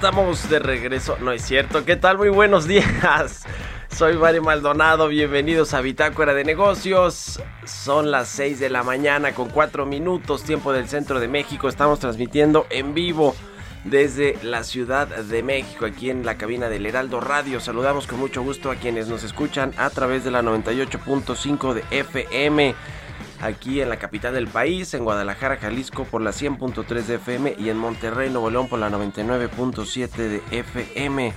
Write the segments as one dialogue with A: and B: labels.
A: Estamos de regreso, no es cierto. ¿Qué tal? Muy buenos días. Soy Mario Maldonado, bienvenidos a Bitácora de Negocios. Son las 6 de la mañana con 4 minutos, tiempo del centro de México. Estamos transmitiendo en vivo desde la Ciudad de México, aquí en la cabina del Heraldo Radio. Saludamos con mucho gusto a quienes nos escuchan a través de la 98.5 de FM aquí en la capital del país, en Guadalajara, Jalisco por la 100.3 de FM y en Monterrey, Nuevo León por la 99.7 de FM.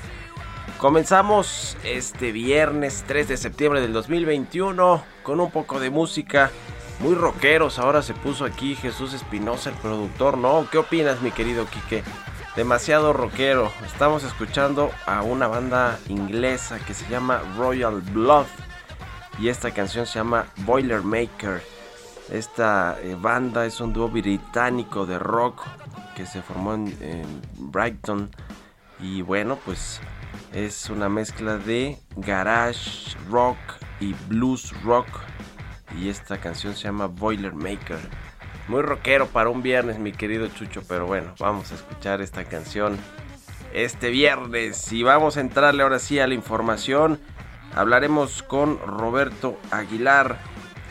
A: Comenzamos este viernes 3 de septiembre del 2021 con un poco de música. Muy rockeros, ahora se puso aquí Jesús Espinosa, el productor, ¿no? ¿Qué opinas, mi querido Quique? Demasiado rockero. Estamos escuchando a una banda inglesa que se llama Royal Blood y esta canción se llama Boilermaker. Esta eh, banda es un dúo británico de rock que se formó en, en Brighton y bueno, pues es una mezcla de garage rock y blues rock y esta canción se llama Boilermaker. Muy rockero para un viernes, mi querido Chucho, pero bueno, vamos a escuchar esta canción este viernes y vamos a entrarle ahora sí a la información. Hablaremos con Roberto Aguilar,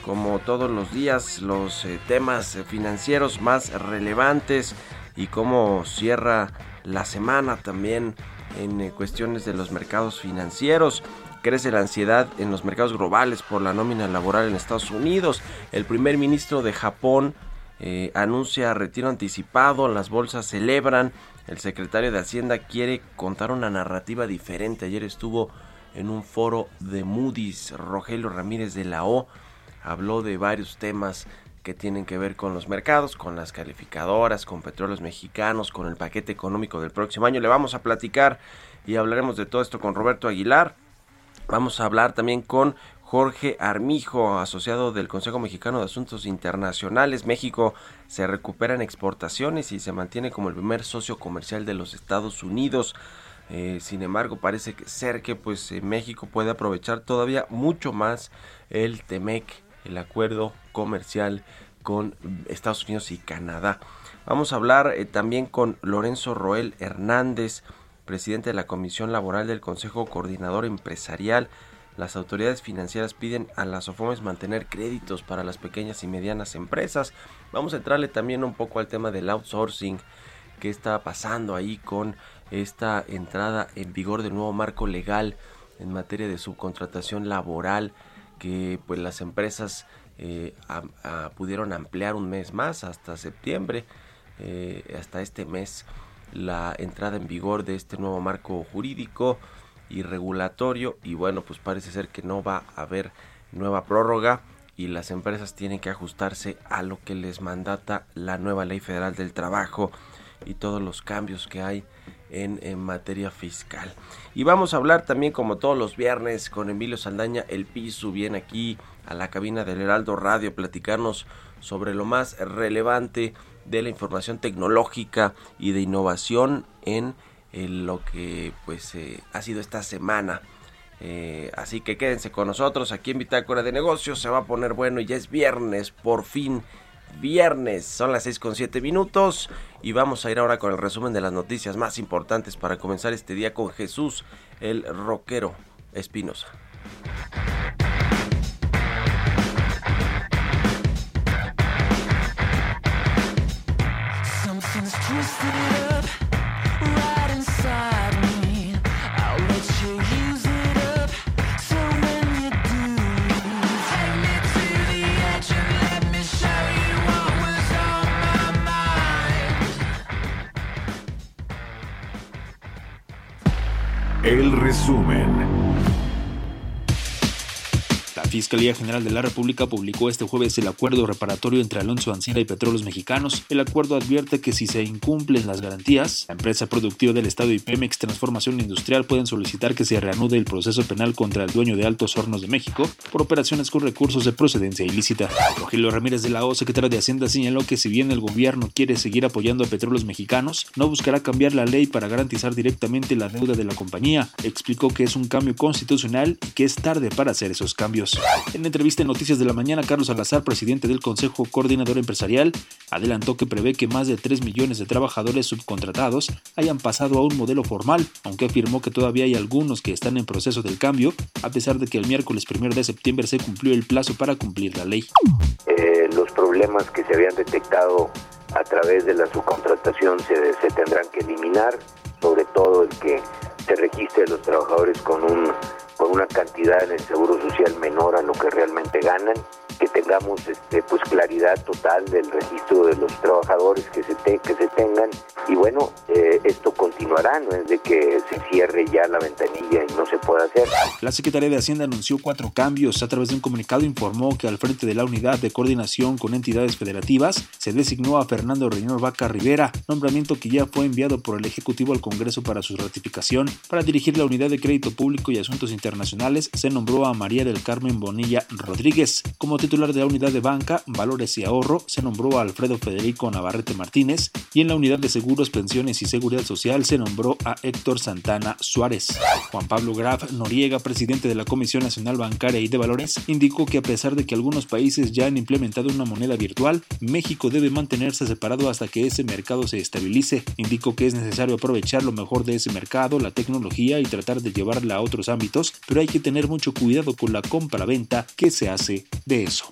A: como todos los días, los eh, temas eh, financieros más relevantes y cómo cierra la semana también en eh, cuestiones de los mercados financieros. Crece la ansiedad en los mercados globales por la nómina laboral en Estados Unidos. El primer ministro de Japón anuncia retiro anticipado, las bolsas celebran. El secretario de Hacienda quiere contar una narrativa diferente. Ayer estuvo en un foro de Moody's, Rogelio Ramírez de la O. Habló de varios temas que tienen que ver con los mercados, con las calificadoras, con petróleos mexicanos, con el paquete económico del próximo año. Le vamos a platicar y hablaremos de todo esto con Roberto Aguilar. Vamos a hablar también con Jorge Armijo, asociado del Consejo Mexicano de Asuntos Internacionales. México se recupera en exportaciones y se mantiene como el primer socio comercial de los Estados Unidos. Eh, sin embargo, parece ser que pues eh, México puede aprovechar todavía mucho más el TEMEC, el acuerdo comercial con Estados Unidos y Canadá. Vamos a hablar eh, también con Lorenzo Roel Hernández, presidente de la Comisión Laboral del Consejo Coordinador Empresarial. Las autoridades financieras piden a las OFOMES mantener créditos para las pequeñas y medianas empresas. Vamos a entrarle también un poco al tema del outsourcing, qué está pasando ahí con esta entrada en vigor del nuevo marco legal en materia de subcontratación laboral que pues las empresas eh, pudieron ampliar un mes más hasta septiembre, eh, hasta este mes, la entrada en vigor de este nuevo marco jurídico y regulatorio. Y bueno pues parece ser que no va a haber nueva prórroga y las empresas tienen que ajustarse a lo que les mandata la nueva ley federal del trabajo y todos los cambios que hay en, materia fiscal. Y vamos a hablar también como todos los viernes con Emilio Saldaña, el piso, viene aquí a la cabina del Heraldo Radio, platicarnos sobre lo más relevante de la información tecnológica y de innovación en, lo que pues eh, ha sido esta semana. Eh, así que quédense con nosotros aquí en Bitácora de Negocios. Se va a poner bueno y ya es viernes, por fin viernes. Son las 6 con 7 minutos y vamos a ir ahora con el resumen de las noticias más importantes para comenzar este día con Jesús, el rockero Espinosa.
B: El resumen.
C: Fiscalía General de la República publicó este jueves el acuerdo reparatorio entre Alonso Ancira y Petróleos Mexicanos. El acuerdo advierte que si se incumplen las garantías, la empresa productiva del Estado y Pemex Transformación Industrial pueden solicitar que se reanude el proceso penal contra el dueño de Altos Hornos de México por operaciones con recursos de procedencia ilícita. Rogelio Ramírez de la O, secretario de Hacienda, señaló que si bien el gobierno quiere seguir apoyando a Petróleos Mexicanos, no buscará cambiar la ley para garantizar directamente la deuda de la compañía. Explicó que es un cambio constitucional y que es tarde para hacer esos cambios. En entrevista en Noticias de la Mañana, Carlos Salazar, presidente del Consejo Coordinador Empresarial, adelantó que prevé que más de 3 millones de trabajadores subcontratados hayan pasado a un modelo formal, aunque afirmó que todavía hay algunos que están en proceso del cambio, a pesar de que el miércoles 1 de septiembre se cumplió el plazo para cumplir la ley.
D: Eh, los problemas que se habían detectado a través de la subcontratación se, se tendrán que eliminar, sobre todo el que se registre a los trabajadores con un una cantidad en el seguro social menor a lo que realmente ganan, tengamos este, pues claridad total del registro de los trabajadores que se, que se tengan y bueno, eh, esto continuará, no es de que se cierre ya la ventanilla y no se pueda hacer.
C: La Secretaría de Hacienda anunció cuatro cambios. A través de un comunicado informó que al frente de la unidad de coordinación con entidades federativas se designó a Fernando Reynor Vaca Rivera, nombramiento que ya fue enviado por el Ejecutivo al Congreso para su ratificación. Para dirigir la unidad de crédito público y asuntos internacionales se nombró a María del Carmen Bonilla Rodríguez. Como titular de la unidad de banca, valores y ahorro se nombró a Alfredo Federico Navarrete Martínez y en la unidad de seguros, pensiones y seguridad social se nombró a Héctor Santana Suárez. Juan Pablo Graf Noriega, presidente de la Comisión Nacional Bancaria y de Valores, indicó que a pesar de que algunos países ya han implementado una moneda virtual, México debe mantenerse separado hasta que ese mercado se estabilice. Indicó que es necesario aprovechar lo mejor de ese mercado, la tecnología y tratar de llevarla a otros ámbitos, pero hay que tener mucho cuidado con la compra-venta que se hace de eso.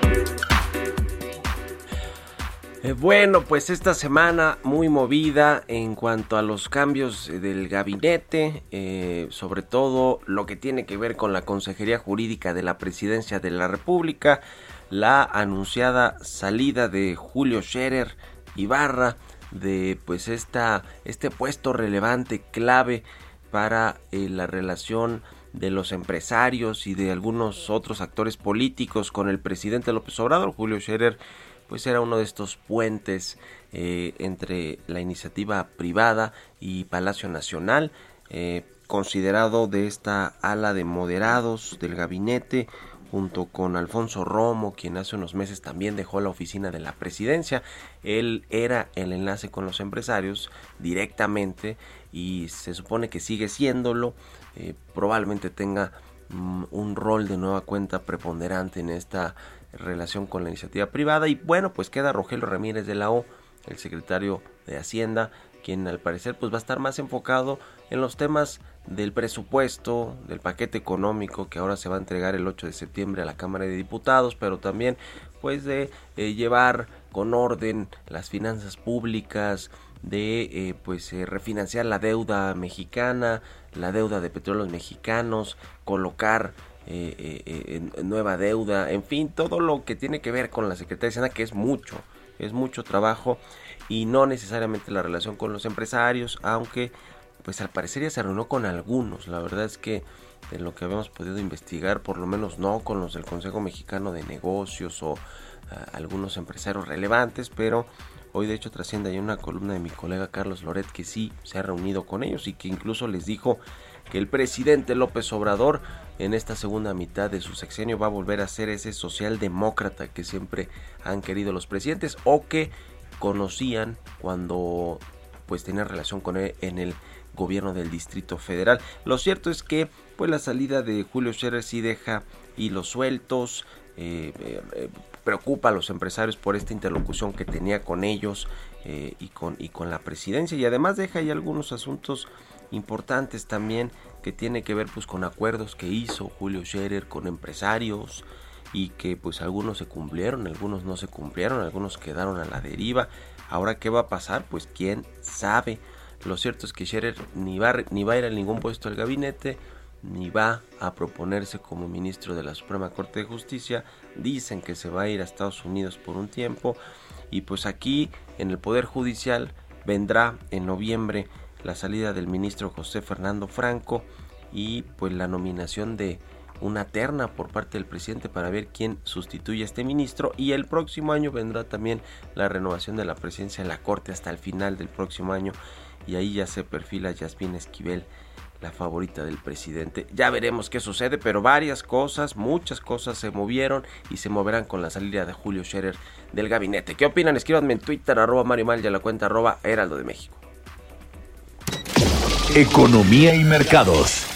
A: Eh, bueno, pues esta semana muy movida en cuanto a los cambios del gabinete, eh, sobre todo lo que tiene que ver con la Consejería Jurídica de la Presidencia de la República, la anunciada salida de Julio Scherer Ibarra de pues esta, este puesto relevante, clave para eh, la relación de los empresarios y de algunos otros actores políticos con el presidente López Obrador, Julio Scherer pues era uno de estos puentes eh, entre la iniciativa privada y Palacio Nacional, eh, considerado de esta ala de moderados del gabinete, junto con Alfonso Romo, quien hace unos meses también dejó la oficina de la presidencia. Él era el enlace con los empresarios directamente y se supone que sigue siéndolo. Eh, probablemente tenga mm, un rol de nueva cuenta preponderante en esta relación con la iniciativa privada. Y bueno, pues queda Rogelio Ramírez de la O, el secretario de Hacienda, quien al parecer pues va a estar más enfocado en los temas del presupuesto, del paquete económico que ahora se va a entregar el 8 de septiembre a la Cámara de Diputados, pero también pues de eh, llevar con orden las finanzas públicas, de eh, pues eh, refinanciar la deuda mexicana, la deuda de petróleos mexicanos, colocar nueva deuda, en fin, todo lo que tiene que ver con la Secretaría de Hacienda, que es mucho, es mucho trabajo y no necesariamente la relación con los empresarios, aunque pues al parecer ya se reunió con algunos. La verdad es que de lo que habíamos podido investigar, por lo menos no con los del Consejo Mexicano de Negocios o ah, algunos empresarios relevantes, pero hoy de hecho trasciende ahí una columna de mi colega Carlos Loret que sí se ha reunido con ellos y que incluso les dijo que el presidente López Obrador en esta segunda mitad de su sexenio va a volver a ser ese socialdemócrata que siempre han querido los presidentes o que conocían cuando pues tenía relación con él en el gobierno del Distrito Federal. Lo cierto es que pues la salida de Julio Scherer sí deja hilos sueltos, eh, eh, eh, preocupa a los empresarios por esta interlocución que tenía con ellos y, con, y con la presidencia y además deja ahí algunos asuntos importantes también que tiene que ver pues con acuerdos que hizo Julio Scherer con empresarios y que pues algunos se cumplieron, algunos no se cumplieron, algunos quedaron a la deriva. Ahora qué va a pasar? Pues quién sabe. Lo cierto es que Scherer ni va, ni va a ir a ningún puesto del gabinete, ni va a proponerse como ministro de la Suprema Corte de Justicia. Dicen que se va a ir a Estados Unidos por un tiempo. Y pues aquí en el Poder Judicial vendrá en noviembre la salida del ministro José Fernando Franco y pues la nominación de una terna por parte del presidente para ver quién sustituye a este ministro y el próximo año vendrá también la renovación de la presidencia de la Corte hasta el final del próximo año y ahí ya se perfila Yasmín Esquivel la favorita del presidente. Ya veremos qué sucede, pero varias cosas, muchas cosas se movieron y se moverán con la salida de Julio Scherer del gabinete. ¿Qué opinan? Escríbanme en Twitter, arroba Mario Mal y a la cuenta arroba Heraldo de México.
B: Economía y mercados.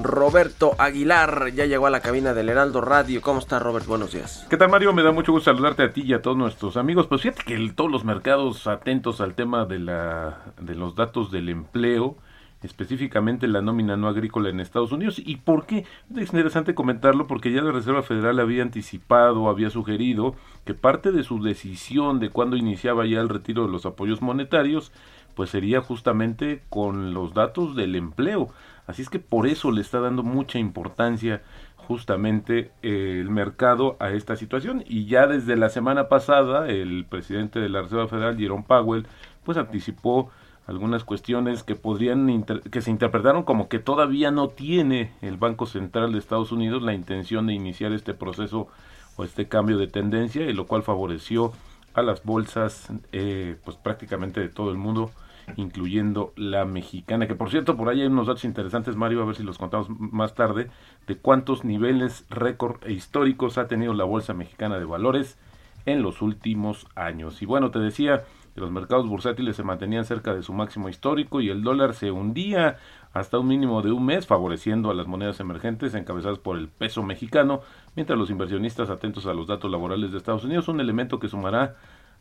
A: Roberto Aguilar ya llegó a la cabina del Heraldo Radio. ¿Cómo está Robert? Buenos días.
E: ¿Qué tal Mario? Me da mucho gusto saludarte a ti y a todos nuestros amigos. Pues fíjate que el- todos los mercados atentos al tema de, la, de los datos del empleo, específicamente la nómina no agrícola en Estados Unidos. ¿Y por qué? Es interesante comentarlo porque ya la Reserva Federal había anticipado, había sugerido que parte de su decisión de cuándo iniciaba ya el retiro de los apoyos monetarios, pues sería justamente con los datos del empleo. Así es que por eso le está dando mucha importancia justamente eh, el mercado a esta situación y ya desde la semana pasada el presidente de la Reserva Federal Jerome Powell pues anticipó algunas cuestiones que podrían que se interpretaron como que todavía no tiene el Banco Central de Estados Unidos la intención de iniciar este proceso o este cambio de tendencia y lo cual favoreció a las bolsas eh, pues prácticamente de todo el mundo incluyendo la mexicana, que por cierto por ahí hay unos datos interesantes Mario, a ver si los contamos más tarde, de cuántos niveles récord e históricos ha tenido la bolsa mexicana de valores en los últimos años. Y bueno, te decía que los mercados bursátiles se mantenían cerca de su máximo histórico y el dólar se hundía hasta un mínimo de un mes, favoreciendo a las monedas emergentes encabezadas por el peso mexicano, mientras los inversionistas atentos a los datos laborales de Estados Unidos, un elemento que sumará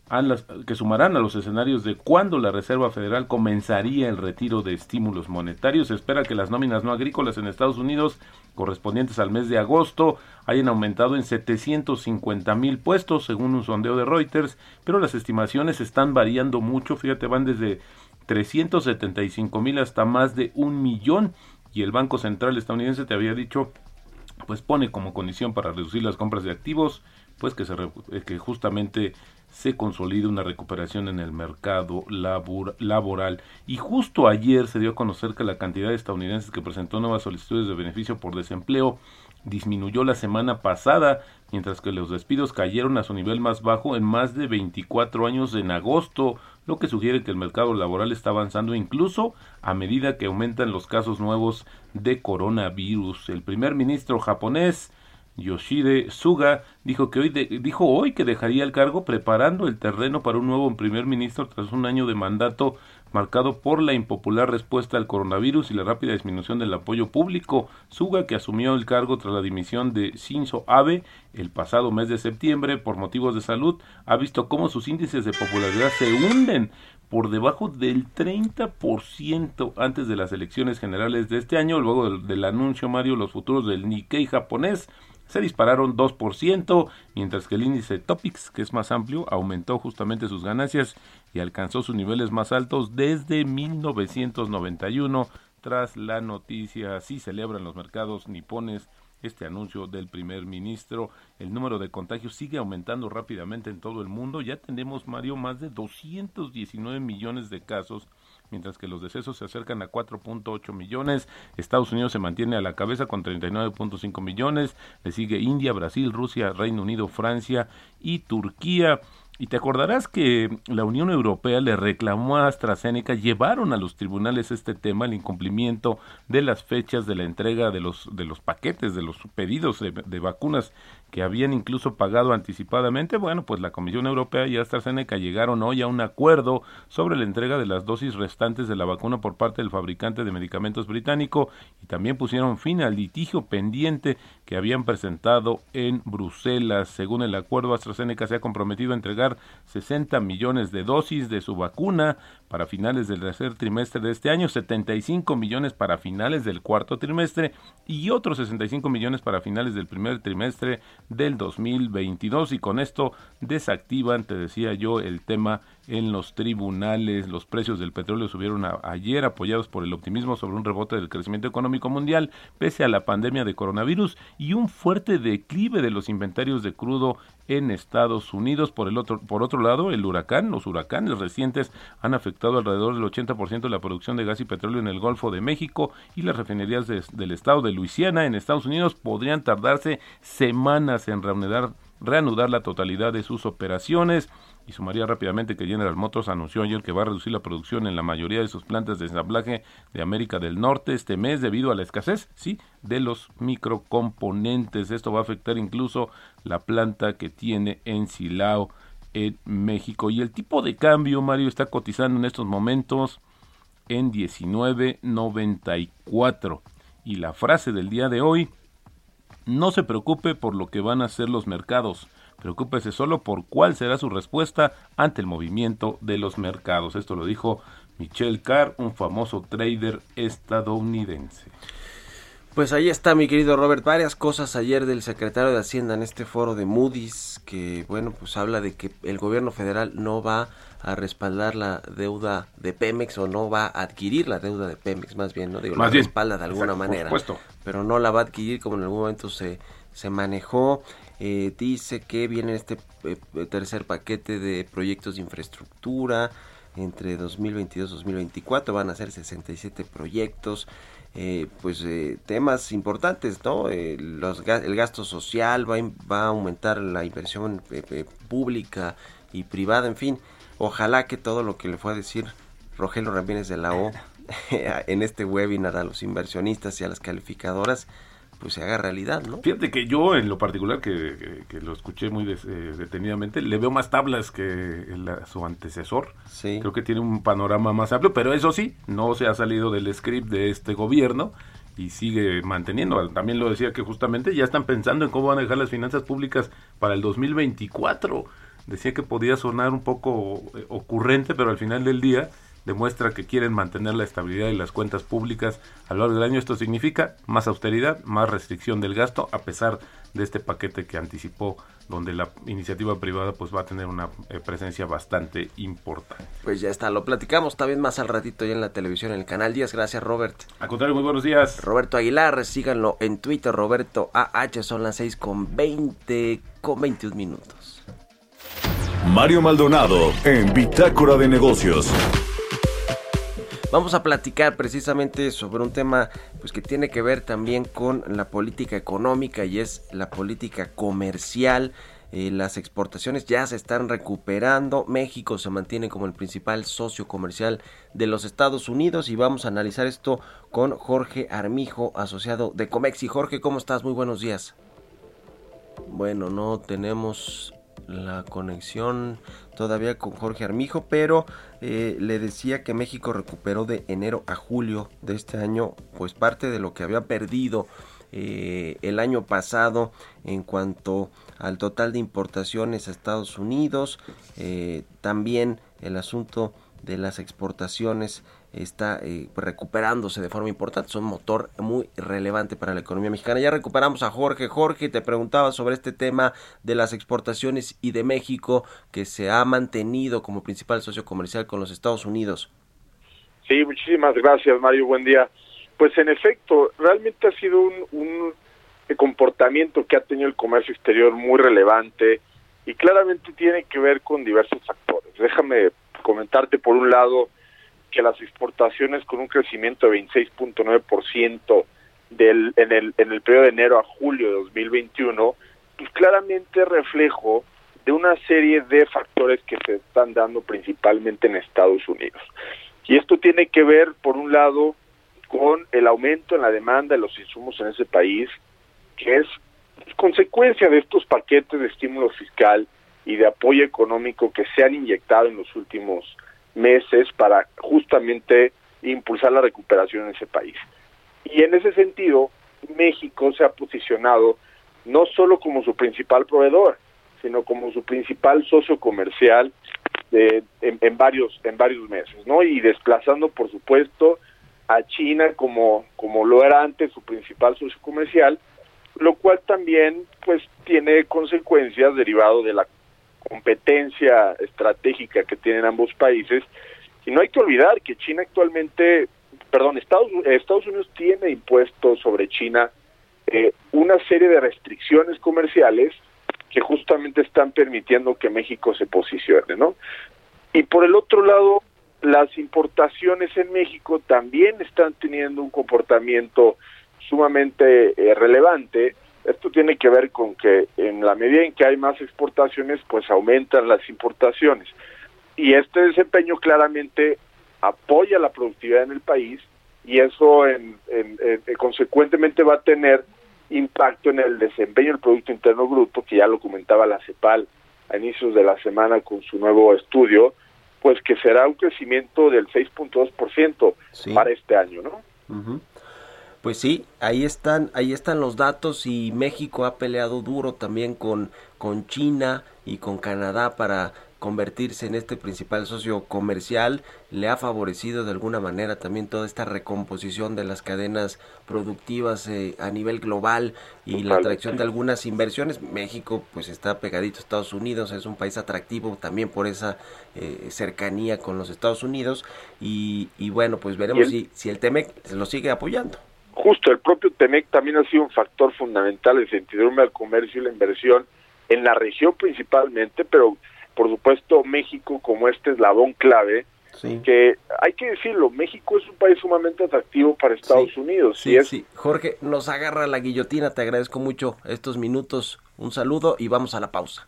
E: las, que sumarán a los escenarios de cuándo la Reserva Federal comenzaría el retiro de estímulos monetarios. Se espera que las nóminas no agrícolas en Estados Unidos correspondientes al mes de agosto hayan aumentado en 750 mil puestos según un sondeo de Reuters, pero las estimaciones están variando mucho, fíjate, van desde 375 mil hasta más de un millón y el Banco Central estadounidense te había dicho pues pone como condición para reducir las compras de activos, pues que, se eh, que justamente se consolide una recuperación en el mercado labor- laboral. Y justo ayer se dio a conocer que la cantidad de estadounidenses que presentó nuevas solicitudes de beneficio por desempleo disminuyó la semana pasada, mientras que los despidos cayeron a su nivel más bajo en más de 24 años en agosto, lo que sugiere que el mercado laboral está avanzando incluso a medida que aumentan los casos nuevos de coronavirus. El primer ministro japonés Yoshide Suga dijo que hoy de- dijo hoy que dejaría el cargo preparando el terreno para un nuevo primer ministro tras un año de mandato marcado por la impopular respuesta al coronavirus y la rápida disminución del apoyo público. Suga, que asumió el cargo tras la dimisión de Shinzo Abe el pasado mes de septiembre por motivos de salud, ha visto cómo sus índices de popularidad se hunden por debajo del 30% antes de las elecciones generales de este año. Luego del, del anuncio, Mario, los futuros del Nikkei japonés se dispararon 2%, mientras que el índice Topix, que es más amplio, aumentó justamente sus ganancias y alcanzó sus niveles más altos desde 1991 tras la noticia. Así celebran los mercados nipones este anuncio del primer ministro. El número de contagios sigue aumentando rápidamente en todo el mundo. Ya tenemos, Mario, más de 219 millones de casos, mientras que los decesos se acercan a 4.8 millones. Estados Unidos se mantiene a la cabeza con 39.5 millones. Le sigue India, Brasil, Rusia, Reino Unido, Francia y Turquía. Y te acordarás que la Unión Europea le reclamó a AstraZeneca, llevaron a los tribunales este tema, el incumplimiento de las fechas de la entrega de los, de los paquetes, de los pedidos de, de vacunas que habían incluso pagado anticipadamente. Bueno, pues la Comisión Europea y AstraZeneca llegaron hoy a un acuerdo sobre la entrega de las dosis restantes de la vacuna por parte del fabricante de medicamentos británico y también pusieron fin al litigio pendiente que habían presentado en Bruselas. Según el acuerdo, AstraZeneca se ha comprometido a entregar 60 millones de dosis de su vacuna para finales del tercer trimestre de este año, 75 millones para finales del cuarto trimestre y otros 65 millones para finales del primer trimestre del 2022 y con esto desactivan, te decía yo, el tema en los tribunales. Los precios del petróleo subieron ayer apoyados por el optimismo sobre un rebote del crecimiento económico mundial pese a la pandemia de coronavirus y un fuerte declive de los inventarios de crudo en Estados Unidos. Por el otro por otro lado, el huracán, los huracanes recientes han afectado alrededor del 80% de la producción de gas y petróleo en el Golfo de México y las refinerías de- del estado de Luisiana en Estados Unidos podrían tardarse semanas en reanudar reanudar la totalidad de sus operaciones y sumaría rápidamente que General Motors anunció ayer que va a reducir la producción en la mayoría de sus plantas de ensamblaje de América del Norte este mes debido a la escasez, sí, de los microcomponentes. Esto va a afectar incluso la planta que tiene en Silao en México. Y el tipo de cambio, Mario, está cotizando en estos momentos en 19.94. Y la frase del día de hoy, no se preocupe por lo que van a hacer los mercados, preocúpese solo por cuál será su respuesta ante el movimiento de los mercados. Esto lo dijo Michel Carr, un famoso trader estadounidense.
A: Pues ahí está, mi querido Robert. Varias cosas ayer del secretario de Hacienda en este foro de Moody's, que bueno, pues habla de que el gobierno federal no va a respaldar la deuda de Pemex o no va a adquirir la deuda de Pemex, más bien, ¿no? Digo,
E: Más
A: la
E: bien.
A: respalda de alguna
E: Exacto, por
A: manera.
E: supuesto.
A: Pero no la va a adquirir como en algún momento se, se manejó. Eh, dice que viene este eh, tercer paquete de proyectos de infraestructura entre 2022 y 2024 van a ser 67 proyectos eh, pues eh, temas importantes no Eh, los el gasto social va, a in- va a aumentar la inversión pública y privada en fin. Ojalá que todo lo que le fue a decir Rogelio Ramírez de la O en este webinar a los inversionistas y a las calificadoras pues se haga realidad no
E: Fíjate que yo, en lo particular, que, que- que lo escuché muy des- eh, detenidamente, le veo más tablas que el- su antecesor.
A: Sí.
E: Creo que tiene un panorama más amplio, pero eso sí, no se ha salido del script de este gobierno y sigue manteniendo. También lo decía que justamente ya están pensando en cómo van a dejar las finanzas públicas para el 2024. Decía que podía sonar un poco eh, ocurrente, pero al final del día demuestra que quieren mantener la estabilidad de las cuentas públicas a lo largo del año. Esto significa más austeridad, más restricción del gasto, a pesar de este paquete que anticipó, donde la iniciativa privada pues va a tener una eh, presencia bastante importante.
A: Pues ya está, lo platicamos también más al ratito ya en la televisión, en el canal 10. Gracias, Robert.
E: Al contrario, muy buenos días.
A: Roberto Aguilar, síganlo en Twitter, Roberto AH, son las 6 con 20, con 21 minutos.
B: Mario Maldonado en Bitácora de Negocios.
A: Vamos a platicar precisamente sobre un tema pues que tiene que ver también con la política económica y es la política comercial. Eh, las exportaciones ya se están recuperando. México se mantiene como el principal socio comercial de los Estados Unidos y vamos a analizar esto con Jorge Armijo, asociado de Comexi. Jorge, ¿cómo estás? Muy buenos días. Bueno, no tenemos la conexión todavía con Jorge Armijo, pero eh, le decía que México recuperó de enero a julio de este año pues parte de lo que había perdido eh, el año pasado en cuanto al total de importaciones a Estados Unidos, eh, también el asunto de las exportaciones está eh, recuperándose de forma importante, es un motor muy relevante para la economía mexicana. Ya recuperamos a Jorge. Jorge, te preguntaba sobre este tema de las exportaciones y de México que se ha mantenido como principal socio comercial con los Estados Unidos.
F: Sí, muchísimas gracias, Mario. Buen día. Pues en efecto, realmente ha sido un, un comportamiento que ha tenido el comercio exterior muy relevante y claramente tiene que ver con diversos factores. Déjame comentarte por un lado que las exportaciones con un crecimiento de 26.9% del en el en el periodo de enero a julio de 2021, pues claramente reflejo de una serie de factores que se están dando principalmente en Estados Unidos. Y esto tiene que ver por un lado con el aumento en la demanda de los insumos en ese país, que es consecuencia de estos paquetes de estímulo fiscal y de apoyo económico que se han inyectado en los últimos meses para justamente impulsar la recuperación en ese país. Y en ese sentido, México se ha posicionado no solo como su principal proveedor, sino como su principal socio comercial de, en, en varios en varios meses, ¿no? Y desplazando, por supuesto, a China como como lo era antes su principal socio comercial, lo cual también pues tiene consecuencias derivado de la competencia estratégica que tienen ambos países y no hay que olvidar que China actualmente, perdón, Estados, Estados Unidos tiene impuestos sobre China eh, una serie de restricciones comerciales que justamente están permitiendo que México se posicione, ¿no? Y por el otro lado, las importaciones en México también están teniendo un comportamiento sumamente eh, relevante. Esto tiene que ver con que en la medida en que hay más exportaciones, pues aumentan las importaciones. Y este desempeño claramente apoya la productividad en el país y eso en, en, en, consecuentemente va a tener impacto en el desempeño del Producto Interno Bruto, que ya lo comentaba la CEPAL a inicios de la semana con su nuevo estudio, pues que será un crecimiento del 6.2% sí. para este año, ¿no?
A: Uh -huh. Pues sí, ahí están, ahí están los datos y México ha peleado duro también con, con China y con Canadá para convertirse en este principal socio comercial le ha favorecido de alguna manera también toda esta recomposición de las cadenas productivas eh, a nivel global y la atracción de algunas inversiones. México pues está pegadito a Estados Unidos, es un país atractivo también por esa eh, cercanía con los Estados Unidos y, y bueno pues veremos si, si el TEMEC lo sigue apoyando.
F: Justo, el propio TEMEC también ha sido un factor fundamental en sentido al comercio y la inversión en la región principalmente, pero por supuesto México como este eslabón clave, sí. que hay que decirlo, México es un país sumamente atractivo para Estados
A: sí,
F: Unidos.
A: Sí,
F: es...
A: sí, Jorge, nos agarra la guillotina, te agradezco mucho estos minutos, un saludo y vamos a la pausa.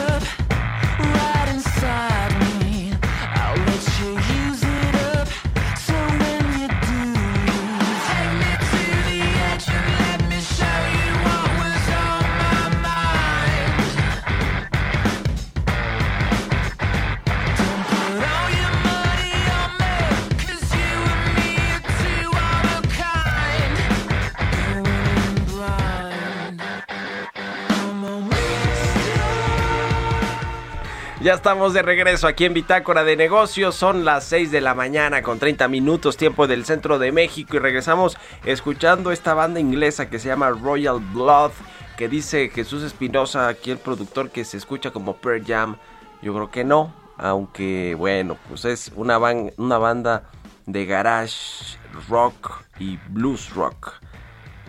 A: Ya estamos de regreso aquí en Bitácora de Negocios. Son las 6 de la mañana con 30 minutos, tiempo del centro de México. Y regresamos escuchando esta banda inglesa que se llama Royal Blood que dice Jesús Espinosa, aquí el productor, que se escucha como Pearl Jam. Yo creo que no, aunque bueno, pues es una, ban- una banda de garage rock y blues rock.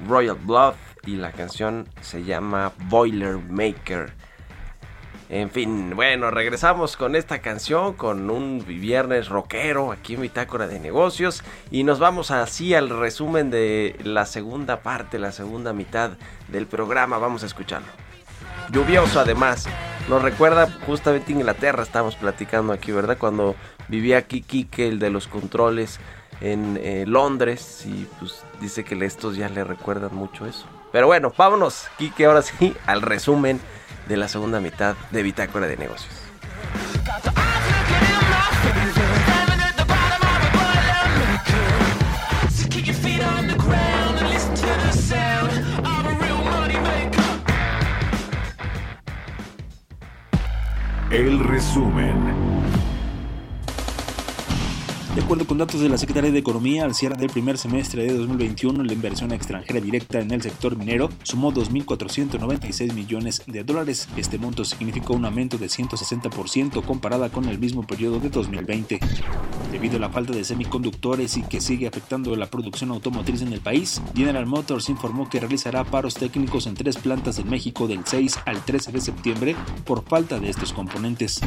A: Royal Blood y la canción se llama Boiler Maker. En fin, bueno, regresamos con esta canción, con un viernes rockero aquí en Bitácora de Negocios y nos vamos así al resumen de la segunda parte, la segunda mitad del programa, vamos a escucharlo. Lluvioso además, nos recuerda justamente Inglaterra, estamos platicando aquí, ¿verdad? Cuando vivía aquí el de los controles en eh, Londres y pues dice que estos ya le recuerdan mucho eso. Pero bueno, vámonos, Kike, ahora sí, al resumen de la segunda mitad de Bitácora de Negocios.
G: So keep
C: De acuerdo con datos de la Secretaría de Economía, al cierre del primer semestre de 2021, la inversión extranjera directa en el sector minero sumó 2.496 millones de dólares. Este monto significó un aumento de 160% comparada con el mismo periodo de 2020. Debido a la falta de semiconductores y que sigue afectando la producción automotriz en el país, General Motors informó que realizará paros técnicos en tres plantas en México del 6 al 13 de septiembre por falta de estos componentes.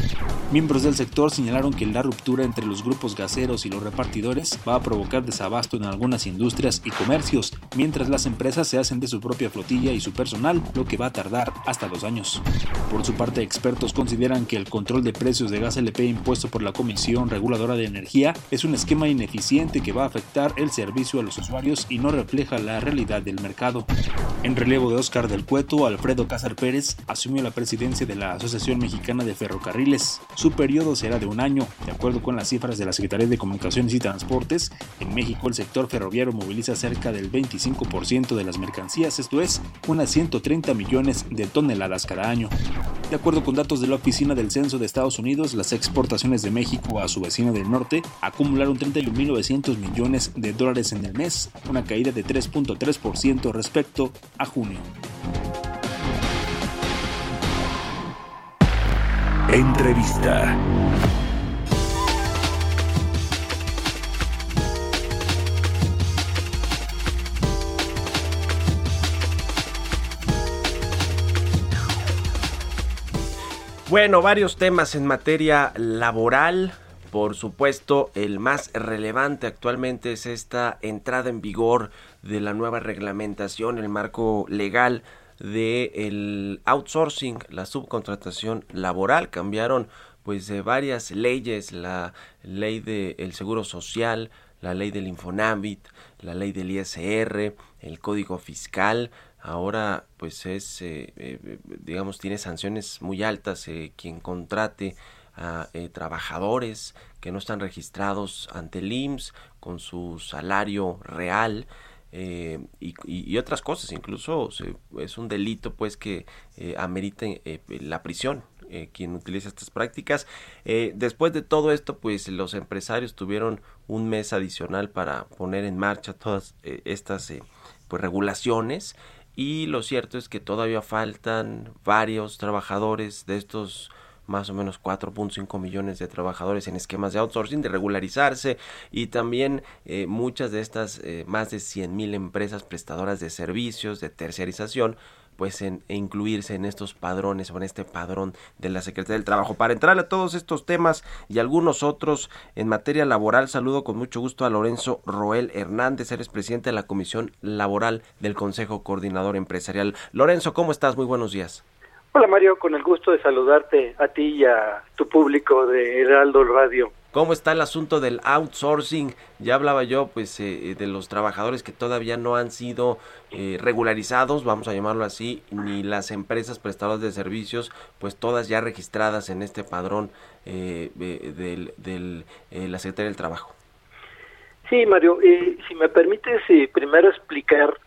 C: Miembros del sector señalaron que la ruptura entre los grupos gaseros y los repartidores va a provocar desabasto en algunas industrias y comercios, mientras las empresas se hacen de su propia flotilla y su personal, lo que va a tardar hasta dos años. Por su parte, expertos consideran que el control de precios de gas LP impuesto por la Comisión Reguladora de Energía es un esquema ineficiente que va a afectar el servicio a los usuarios y no refleja la realidad del mercado. En relevo de Oscar del Cueto, Alfredo Cázar Pérez asumió la presidencia de la Asociación Mexicana de Ferrocarriles. Su periodo será de un año. De acuerdo con las cifras de la Secretaría de Comunicaciones y Transportes, en México el sector ferroviario moviliza cerca del 25% de las mercancías, esto es, unas 130 millones de toneladas cada año. De acuerdo con datos de la Oficina del Censo de Estados Unidos, las exportaciones de México a su vecino del norte acumularon 31.900 millones de dólares en el mes, una caída de 3.3% respecto a junio.
B: Entrevista.
A: Bueno, varios temas en materia laboral. Por supuesto, el más relevante actualmente es esta entrada en vigor de la nueva reglamentación, el marco legal de el outsourcing, la subcontratación laboral. Cambiaron pues de varias leyes, la ley del seguro social, la ley del Infonavit, la ley del ISR, el código fiscal. Ahora pues es, eh, eh, digamos, tiene sanciones muy altas eh, quien contrate a eh, trabajadores que no están registrados ante el IMSS con su salario real. eh, y, y- otras cosas, incluso es un delito pues que eh, amerite eh, la prisión eh, quien utiliza estas prácticas. Eh, después de todo esto, pues los empresarios tuvieron un mes adicional para poner en marcha todas eh, estas eh, pues regulaciones y lo cierto es que todavía faltan varios trabajadores de estos más o menos 4.5 millones de trabajadores en esquemas de outsourcing de regularizarse y también eh, muchas de estas eh, más de 100 mil empresas prestadoras de servicios de terciarización pues en e incluirse en estos padrones o en este padrón de la Secretaría del Trabajo. Para entrar a todos estos temas y algunos otros en materia laboral, saludo con mucho gusto a Lorenzo Roel Hernández, eres presidente de la Comisión Laboral del Consejo Coordinador Empresarial. Lorenzo, ¿cómo estás? Muy buenos días.
H: Hola Mario, con el gusto de saludarte a ti y a tu público de Heraldo Radio.
A: ¿Cómo está el asunto del outsourcing? Ya hablaba yo pues eh, de los trabajadores que todavía no han sido eh, regularizados, vamos a llamarlo así, ni las empresas prestadoras de servicios, pues todas ya registradas en este padrón eh, eh, del, eh, la Secretaría del Trabajo.
H: Sí, Mario, eh, si me permites eh, primero explicar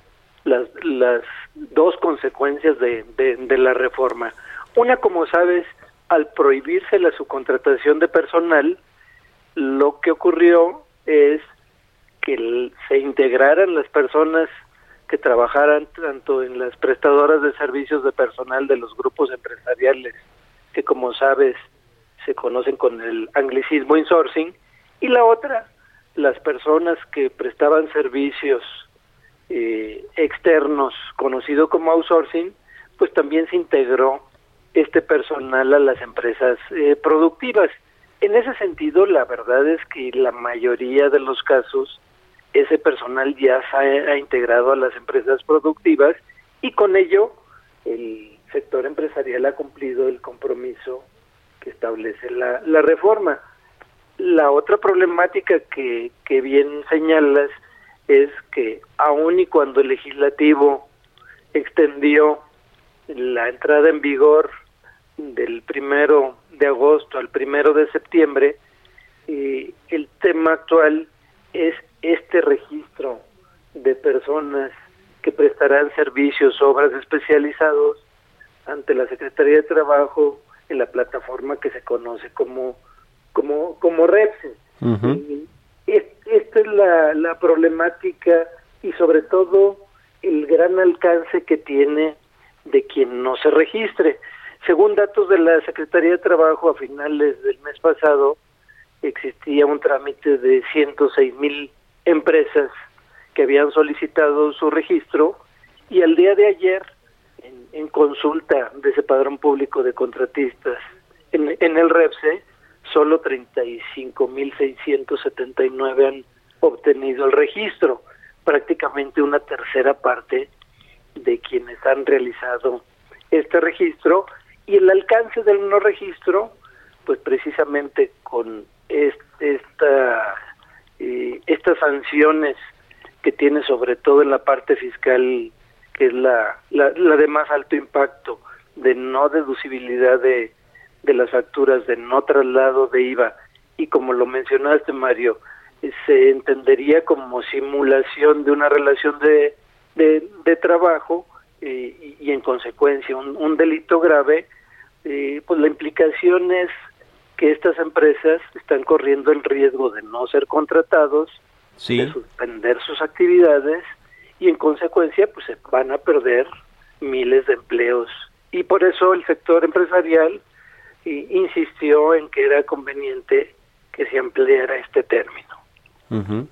H: las, las dos consecuencias de, de, de la reforma. Una, como sabes, al prohibirse la subcontratación de personal, lo que ocurrió es que se integraran las personas que trabajaran tanto en las prestadoras de servicios de personal de los grupos empresariales, que como sabes se conocen con el anglicismo insourcing, y la otra, las personas que prestaban servicios eh, externos, conocido como outsourcing, pues también se integró este personal a las empresas eh, productivas. En ese sentido, la verdad es que la mayoría de los casos, ese personal ya se ha, integrado a las empresas productivas y con ello el sector empresarial ha cumplido el compromiso que establece la, la reforma. La otra problemática que, que bien señalas es que aun y cuando el legislativo extendió la entrada en vigor del primero de agosto al primero de septiembre, eh, el tema actual es este registro de personas que prestarán servicios, obras especializados ante la Secretaría de Trabajo en la plataforma que se conoce como como como REPSE. Es- esta es la, la problemática y sobre todo el gran alcance que tiene de quien no se registre. Según datos de la Secretaría de Trabajo a finales del mes pasado, existía un trámite de 106 mil empresas que habían solicitado su registro y al día de ayer, en, consulta de ese padrón público de contratistas en, en el REPSE, solo 35.679 han obtenido el registro, prácticamente una tercera parte de quienes han realizado este registro y el alcance del no registro, pues precisamente con est- esta, eh, estas sanciones que tiene sobre todo en la parte fiscal, que es la, la, la de más alto impacto, de no deducibilidad de, de las facturas, de no traslado de IVA, y como lo mencionaste, Mario, eh, se entendería como simulación de una relación de, de, trabajo eh, y, y en consecuencia un delito grave, eh, pues la implicación es que estas empresas están corriendo el riesgo de no ser contratados, de suspender sus actividades y en consecuencia pues se van a perder miles de empleos y por eso el sector empresarial insistió en que era conveniente que se ampliara este término.
A: Ujú.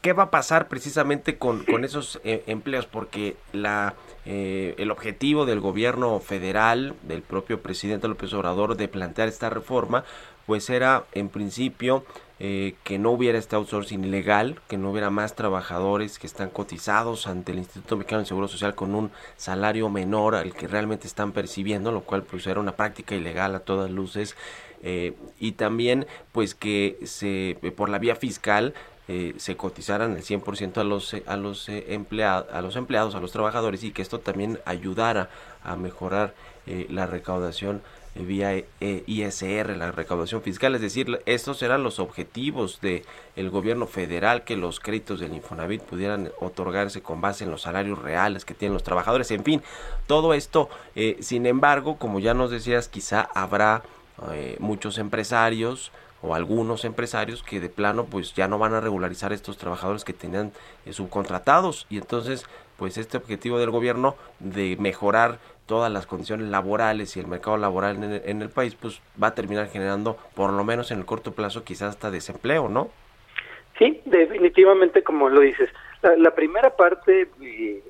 A: ¿Qué va a pasar precisamente con, esos eh, empleos? Porque la, eh, el objetivo del gobierno federal, del propio presidente López Obrador, de plantear esta reforma, pues era en principio eh, que no hubiera este outsourcing ilegal, que no hubiera más trabajadores que están cotizados ante el Instituto Mexicano del Seguro Social con un salario menor al que realmente están percibiendo, lo cual pues era una práctica ilegal a todas luces. eh, y también pues que se por la vía fiscal eh, se cotizaran el 100% a los eh, a los eh, empleados a los empleados a los trabajadores y que esto también ayudara a mejorar eh, la recaudación vía ISR la recaudación fiscal. Es decir estos eran los objetivos de el gobierno federal que los créditos del Infonavit pudieran otorgarse con base en los salarios reales que tienen los trabajadores. En fin todo esto eh, sin embargo como ya nos decías quizá habrá muchos empresarios o algunos empresarios que de plano pues ya no van a regularizar estos trabajadores que tenían eh, subcontratados y entonces pues este objetivo del gobierno de mejorar todas las condiciones laborales y el mercado laboral en el, país pues va a terminar generando por lo menos en el corto plazo quizás hasta desempleo, ¿no?
H: Sí, definitivamente como lo dices. La, la primera parte, y,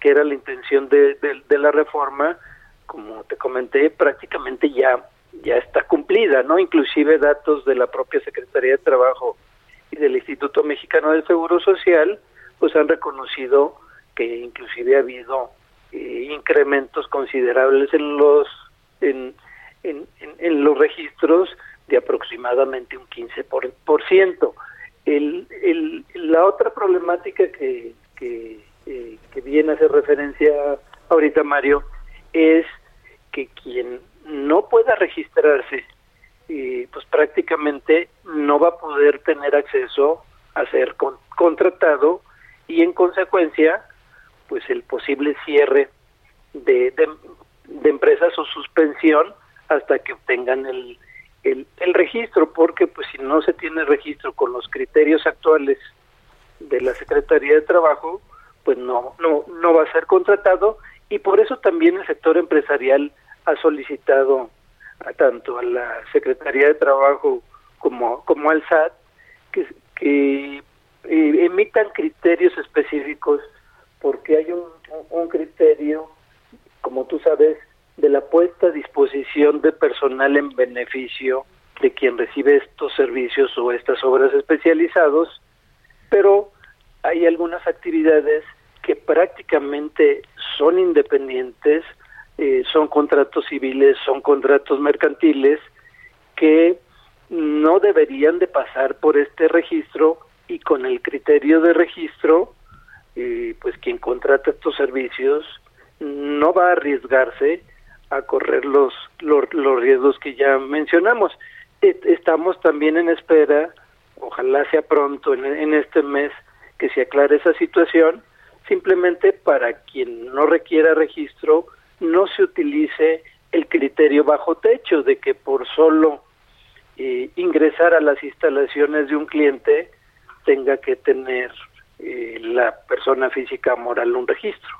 H: que era la intención de- de la reforma, como te comenté, prácticamente ya, ya está cumplida, ¿no? Inclusive datos de la propia Secretaría de Trabajo y del Instituto Mexicano del Seguro Social, pues han reconocido que inclusive ha habido eh, incrementos considerables en los en, en, en- los registros de aproximadamente un 15%. Por, por ciento. El, el, la otra problemática que, que, eh, que viene a hacer referencia ahorita Mario es que quien no pueda registrarse, eh, pues prácticamente no va a poder tener acceso a ser con- contratado y en consecuencia, pues el posible cierre de, de, de empresas o suspensión hasta que obtengan el, el, el registro, porque pues si no se tiene registro con los criterios actuales de la Secretaría de Trabajo, pues no, no, no va a ser contratado y por eso también el sector empresarial ha solicitado a tanto a la Secretaría de Trabajo como, como al SAT que, que eh, emitan criterios específicos porque hay un, un- criterio, como tú sabes, de la puesta a disposición de personal en beneficio de quien recibe estos servicios o estas obras especializados, pero hay algunas actividades que prácticamente son independientes, eh, son contratos civiles, son contratos mercantiles, que no deberían de pasar por este registro y con el criterio de registro, eh, pues quien contrata estos servicios no va a arriesgarse a correr los, los, los riesgos que ya mencionamos. Estamos también en espera, ojalá sea pronto en este mes que se aclare esa situación, simplemente para quien no requiera registro, no se utilice el criterio bajo techo de que por solo eh, ingresar a las instalaciones de un cliente tenga que tener eh, la persona física moral un registro.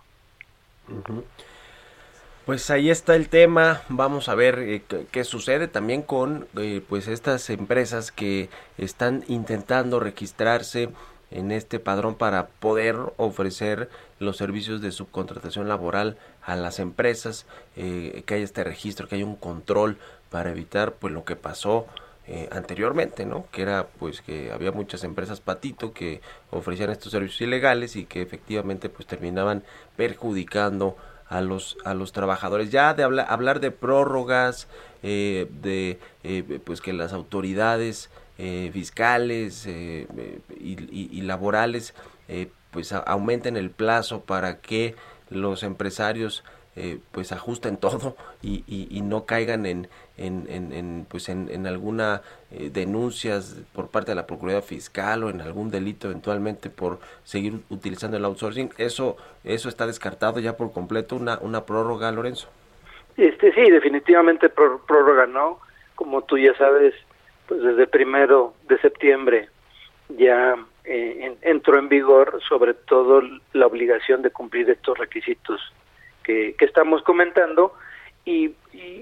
A: Pues ahí está el tema. Vamos a ver eh, qué, sucede también con pues estas empresas que están intentando registrarse en este padrón para poder ofrecer los servicios de subcontratación laboral a las empresas, eh, que haya este registro, que haya un control para evitar pues lo que pasó eh, anteriormente, ¿no? Que era pues que había muchas empresas patito que ofrecían estos servicios ilegales y que efectivamente pues terminaban perjudicando a los a los trabajadores ya de habla- hablar de prórrogas eh, de eh, pues que las autoridades eh, fiscales y, laborales pues aumenten el plazo para que los empresarios eh, pues ajusten todo y, y- no caigan en, en, en- en, pues en, en alguna eh, denuncias por parte de la Procuraduría Fiscal o en algún delito eventualmente por seguir utilizando el outsourcing eso eso está descartado ya por completo una una prórroga Lorenzo
H: Este sí, definitivamente pró- prórroga, ¿no? Como tú ya sabes, pues desde primero de septiembre ya eh, en- entró en vigor sobre todo la obligación de cumplir estos requisitos que, estamos comentando. Y,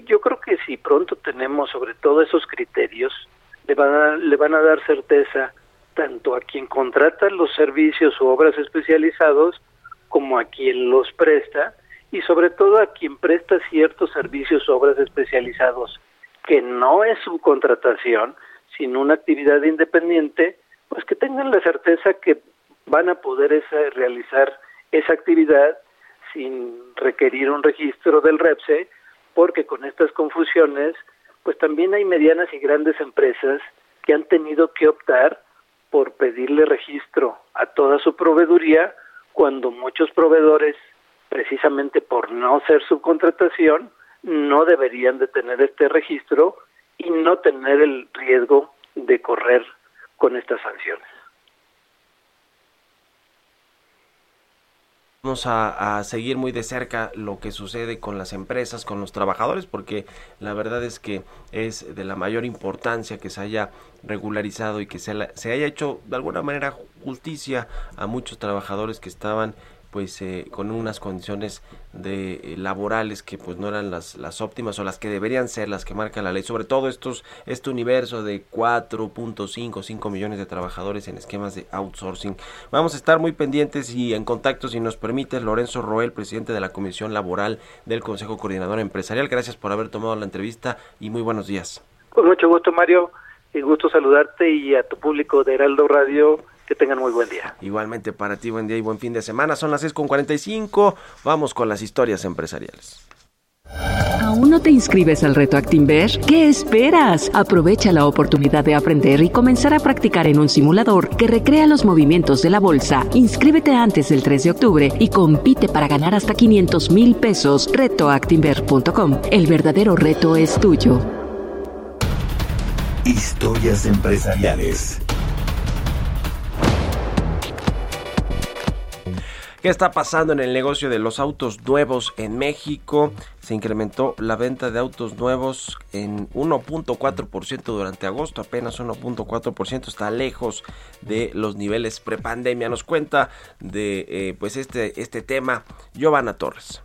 H: yo creo que si pronto tenemos sobre todo esos criterios le van a, le van a dar certeza tanto a quien contrata los servicios o obras especializados como a quien los presta y sobre todo a quien presta ciertos servicios o obras especializados que no es subcontratación, sino una actividad independiente, pues que tengan la certeza que van a poder esa- realizar esa actividad sin requerir un registro del REPSE, porque con estas confusiones, pues también hay medianas y grandes empresas que han tenido que optar por pedirle registro a toda su proveeduría cuando muchos proveedores, precisamente por no ser subcontratación, no deberían de tener este registro y no tener el riesgo de correr con estas sanciones.
A: Vamos a, seguir muy de cerca lo que sucede con las empresas, con los trabajadores, porque la verdad es que es de la mayor importancia que se haya regularizado y que se haya hecho de alguna manera justicia a muchos trabajadores que estaban pues eh, con unas condiciones de eh, laborales que pues no eran las, las óptimas o las que deberían ser las que marca la ley. Sobre todo estos este universo de 4.5 5 millones de trabajadores en esquemas de outsourcing. Vamos a estar muy pendientes y en contacto si nos permite Lorenzo Roel presidente de la Comisión Laboral del Consejo Coordinador Empresarial. Gracias por haber tomado la entrevista y muy buenos días.
H: Con mucho gusto, Mario, y gusto saludarte y a tu público de Heraldo Radio, que tengan muy buen día.
A: igualmente para ti buen día y buen fin de semana son las 6 con 45 vamos con las historias empresariales
I: ¿Aún no te inscribes al reto Actinver? ¿Qué esperas? Aprovecha la oportunidad de aprender y comenzar a practicar en un simulador que recrea los movimientos de la bolsa. Inscríbete antes del 3 de octubre y compite para ganar hasta 500 mil pesos. Retoactinver.com. El verdadero reto es tuyo.
B: Historias empresariales.
A: ¿Qué está pasando en el negocio de los autos nuevos en México? Se incrementó la venta de autos nuevos en 1.4% durante agosto, apenas 1.4%, está lejos de los niveles prepandemia. Nos cuenta de eh, pues este, este tema Giovanna Torres.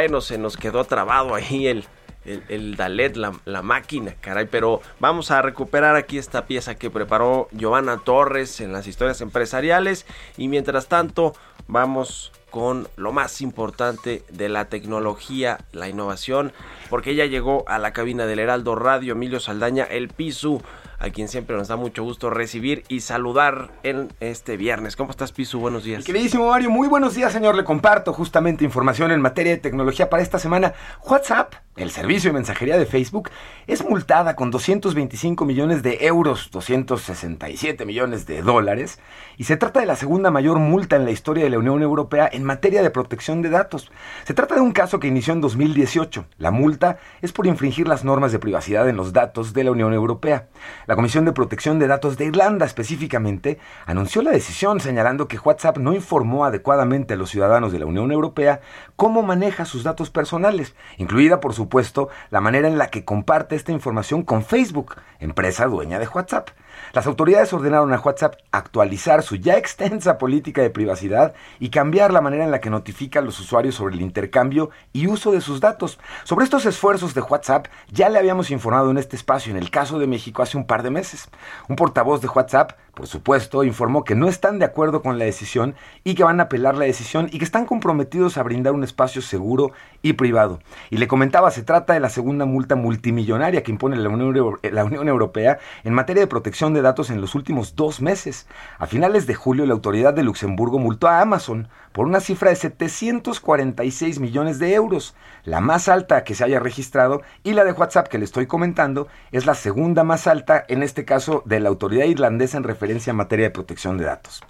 A: Bueno, se nos quedó trabado ahí el, el, Dalet, la, la, máquina, caray. Pero vamos a recuperar aquí esta pieza que preparó Giovanna Torres en las historias empresariales. Y mientras tanto, vamos con lo más importante de la tecnología, la innovación, porque ella llegó a la cabina del Heraldo Radio, Emilio Saldaña, el Pisu, a quien siempre nos da mucho gusto recibir y saludar en este viernes. ¿Cómo estás, Pisu? Buenos días.
J: Queridísimo Mario, muy buenos días, señor. Le comparto justamente información en materia de tecnología para esta semana. WhatsApp, el servicio de mensajería de Facebook, es multada con 225 millones de euros, 267 millones de dólares, y se trata de la segunda mayor multa en la historia de la Unión Europea en materia de protección de datos. Se trata de un caso que inició en 2018. La multa es por infringir las normas de privacidad en los datos de la Unión Europea. La Comisión de Protección de Datos de Irlanda específicamente anunció la decisión señalando que WhatsApp no informó adecuadamente a los ciudadanos de la Unión Europea cómo maneja sus datos personales, incluida por supuesto la manera en la que comparte esta información con Facebook, empresa dueña de WhatsApp. Las autoridades ordenaron a WhatsApp actualizar su ya extensa política de privacidad y cambiar la manera en la que notifica a los usuarios sobre el intercambio y uso de sus datos. Sobre estos esfuerzos de WhatsApp ya le habíamos informado en este espacio en el caso de México hace un par de meses. Un portavoz de WhatsApp, por supuesto, informó que no están de acuerdo con la decisión y que van a apelar la decisión y que están comprometidos a brindar un espacio seguro y privado. Y le comentaba, se trata de la segunda multa multimillonaria que impone la Unión, Unión Europea en materia de protección de datos en los últimos dos meses. A finales de julio, la autoridad de Luxemburgo multó a Amazon por una cifra de 746 millones de euros, la más alta que se haya registrado, y la de WhatsApp que le estoy comentando es la segunda más alta, en este caso de la autoridad irlandesa en referencia a materia de protección de datos.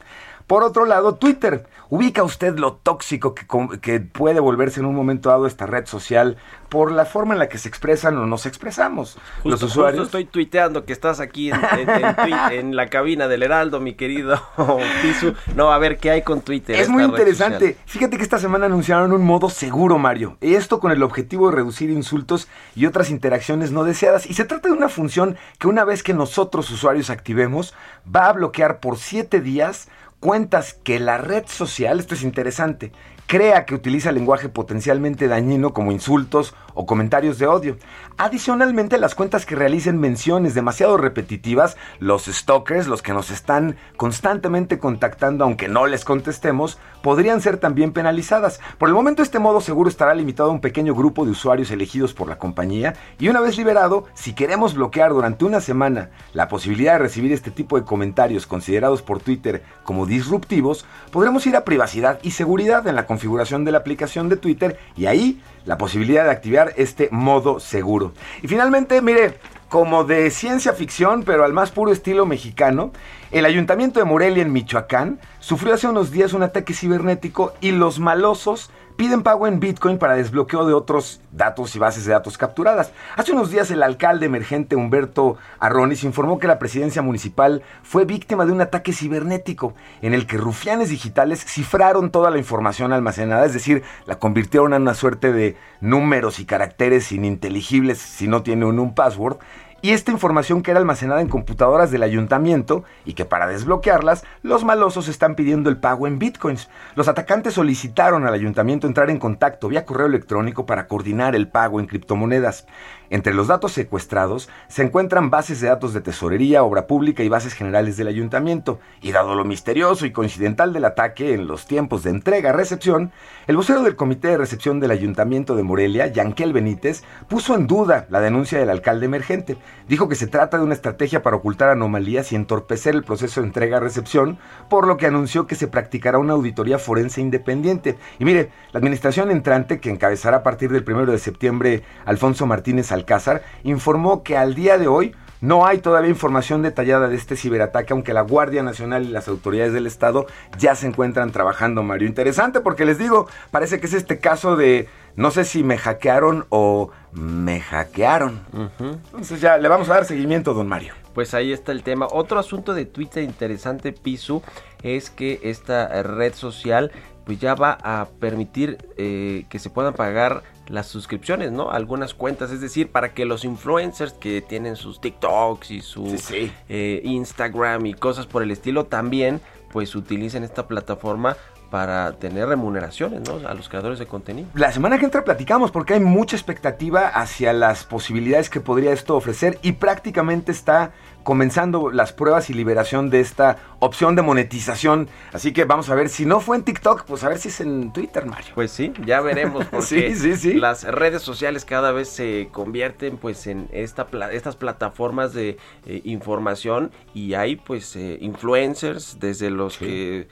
J: Por otro lado, Twitter. ¿Ubica usted lo tóxico que, que, puede volverse en un momento dado esta red social por la forma en la que se expresan o nos expresamos
A: justo,
J: los usuarios?
A: Justo estoy tuiteando que estás aquí en, en, en, tweet, en, la cabina del Heraldo, mi querido Pisu. No, a ver qué hay con Twitter.
J: Es muy interesante. Fíjate que esta semana anunciaron un modo seguro, Mario. Esto con el objetivo de reducir insultos y otras interacciones no deseadas. Y se trata de una función que una vez que nosotros usuarios activemos, va a bloquear por siete días cuentas que la red social, esto es interesante, crea que utiliza lenguaje potencialmente dañino como insultos o comentarios de odio. Adicionalmente, las cuentas que realicen menciones demasiado repetitivas, los stalkers, los que nos están constantemente contactando aunque no les contestemos, podrían ser también penalizadas. Por el momento este modo seguro estará limitado a un pequeño grupo de usuarios elegidos por la compañía y una vez liberado, si queremos bloquear durante una semana la posibilidad de recibir este tipo de comentarios considerados por Twitter como disruptivos, podremos ir a privacidad y seguridad en la configuración de la aplicación de Twitter y ahí la posibilidad de activar este modo seguro. Y finalmente, mire, como de ciencia ficción, pero al más puro estilo mexicano, el ayuntamiento de Morelia en Michoacán sufrió hace unos días un ataque cibernético y los malosos piden pago en Bitcoin para desbloqueo de otros datos y bases de datos capturadas. Hace unos días el alcalde emergente Humberto Arronis informó que la presidencia municipal fue víctima de un ataque cibernético en el que rufianes digitales cifraron toda la información almacenada, es decir, la convirtieron en una suerte de números y caracteres ininteligibles si no tiene un, un password y esta información que era almacenada en computadoras del ayuntamiento y que para desbloquearlas los malosos están pidiendo el pago en bitcoins. Los atacantes solicitaron al ayuntamiento entrar en contacto vía correo electrónico para coordinar el pago en criptomonedas. Entre los datos secuestrados se encuentran bases de datos de tesorería, obra pública y bases generales del ayuntamiento. Y dado lo misterioso y coincidental del ataque en los tiempos de entrega-recepción, el vocero del comité de recepción del ayuntamiento de Morelia, Yankel Benítez, puso en duda la denuncia del alcalde emergente. Dijo que se trata de una estrategia para ocultar anomalías y entorpecer el proceso de entrega-recepción, por lo que anunció que se practicará una auditoría forense independiente. Y mire, la administración entrante, que encabezará a partir del 1 de septiembre Alfonso Martínez Alcázar, informó que al día de hoy No hay todavía información detallada de este ciberataque, aunque la Guardia Nacional y las autoridades del Estado ya se encuentran trabajando, Mario. Interesante porque les digo, parece que es este caso de no sé si me hackearon o me hackearon. Entonces ya le vamos a dar seguimiento, don Mario.
A: Pues ahí está el tema. Otro asunto de Twitter interesante, Pisu, es que esta red social pues ya va a permitir eh, que se puedan pagar las suscripciones, ¿no? Algunas cuentas, es decir, para que los influencers que tienen sus TikToks y su
J: Sí, sí.
A: eh, Instagram y cosas por el estilo también pues utilicen esta plataforma para tener remuneraciones, ¿no? A los creadores de contenido.
J: La semana que entra platicamos porque hay mucha expectativa hacia las posibilidades que podría esto ofrecer y prácticamente está comenzando las pruebas y liberación de esta opción de monetización. Así que vamos a ver, si no fue en TikTok, pues a ver si es en Twitter, Mario.
A: Pues sí, ya veremos porque
J: Sí, sí, sí.
A: las redes sociales cada vez se convierten pues en esta pla- estas plataformas de eh, información y hay pues eh, influencers desde los que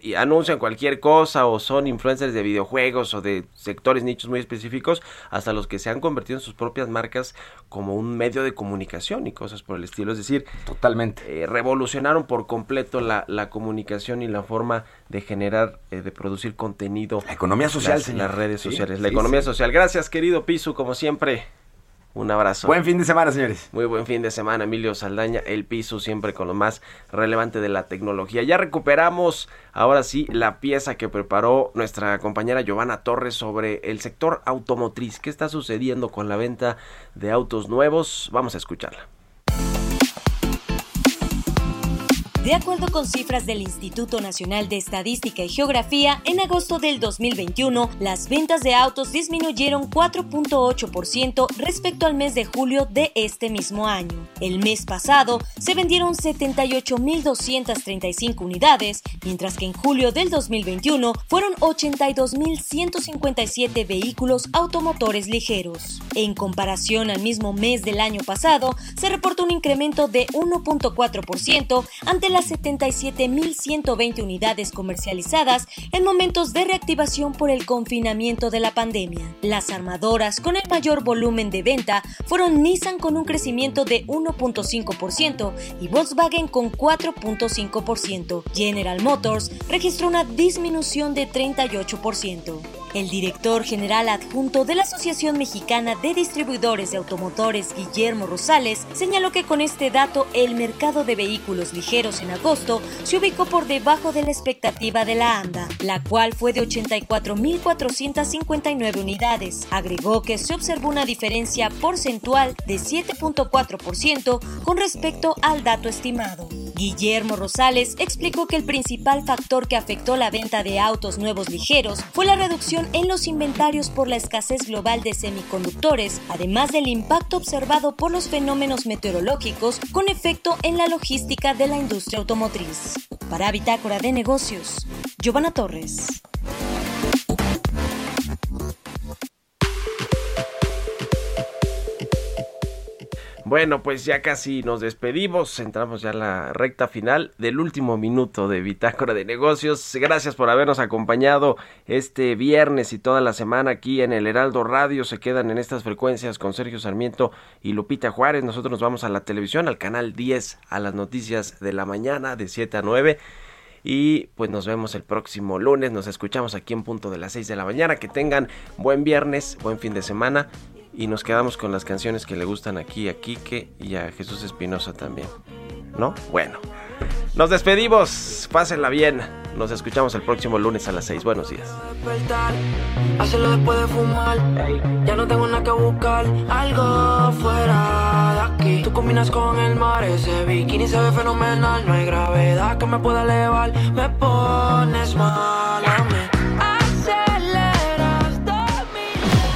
A: y anuncian cualquier cosa o son influencers de videojuegos o de sectores nichos muy específicos hasta los que se han convertido en sus propias marcas como un medio de comunicación y cosas por el estilo, es decir,
J: Totalmente.
A: eh, revolucionaron por completo la, la comunicación y la forma de generar, eh, de producir contenido.
J: La economía social,
A: las,
J: señor.
A: las redes
J: Sí,
A: sociales, la economía
J: sí.
A: social. Gracias, querido Pisu, como siempre. Un abrazo.
J: Buen fin de semana, señores.
A: Muy buen fin de semana, Emilio Saldaña, el piso siempre con lo más relevante de la tecnología. Ya recuperamos ahora sí la pieza que preparó nuestra compañera Giovanna Torres sobre el sector automotriz. ¿Qué está sucediendo con la venta de autos nuevos? Vamos a escucharla.
K: De acuerdo con cifras del Instituto Nacional de Estadística y Geografía, en agosto del 2021, las ventas de autos disminuyeron 4.8% respecto al mes de julio de este mismo año. El mes pasado se vendieron 78.235 unidades, mientras que en julio del 2021 fueron 82.157 vehículos automotores ligeros. En comparación al mismo mes del año pasado, se reportó un incremento de 1.4% ante las 77.120 unidades comercializadas en momentos de reactivación por el confinamiento de la pandemia. Las armadoras con el mayor volumen de venta fueron Nissan con un crecimiento de 1.5% y Volkswagen con 4.5%. General Motors registró una disminución de 38%. El director general adjunto de la Asociación Mexicana de Distribuidores de Automotores, Guillermo Rosales, señaló que con este dato el mercado de vehículos ligeros en agosto se ubicó por debajo de la expectativa de la ANDA, la cual fue de 84.459 unidades. Agregó que se observó una diferencia porcentual de 7.4% con respecto al dato estimado. Guillermo Rosales explicó que el principal factor que afectó la venta de autos nuevos ligeros fue la reducción en los inventarios por la escasez global de semiconductores, además del impacto observado por los fenómenos meteorológicos con efecto en la logística de la industria automotriz. Para Bitácora de Negocios, Giovanna Torres.
A: Bueno, pues ya casi nos despedimos, entramos ya a la recta final del último minuto de Bitácora de Negocios. Gracias por habernos acompañado este viernes y toda la semana aquí en el Heraldo Radio. Se quedan en estas frecuencias con Sergio Sarmiento y Lupita Juárez. Nosotros nos vamos a la televisión, al canal 10, a las noticias de la mañana de 7 a 9. Y pues nos vemos el próximo lunes. Nos escuchamos aquí en punto de las 6 de la mañana. Que tengan buen viernes, buen fin de semana. Y nos quedamos con las canciones que le gustan aquí a Quique y a Jesús Espinosa también. ¿No? Bueno. Nos despedimos. Pásenla bien. Nos escuchamos el próximo lunes a las 6. Buenos días.
G: hacerlo después de fumar. Ya no tengo nada que buscar, algo fuera de aquí. Tú combinas con el mar, ese bikini se ve fenomenal. No hay gravedad que me pueda elevar, me pones mal a mí.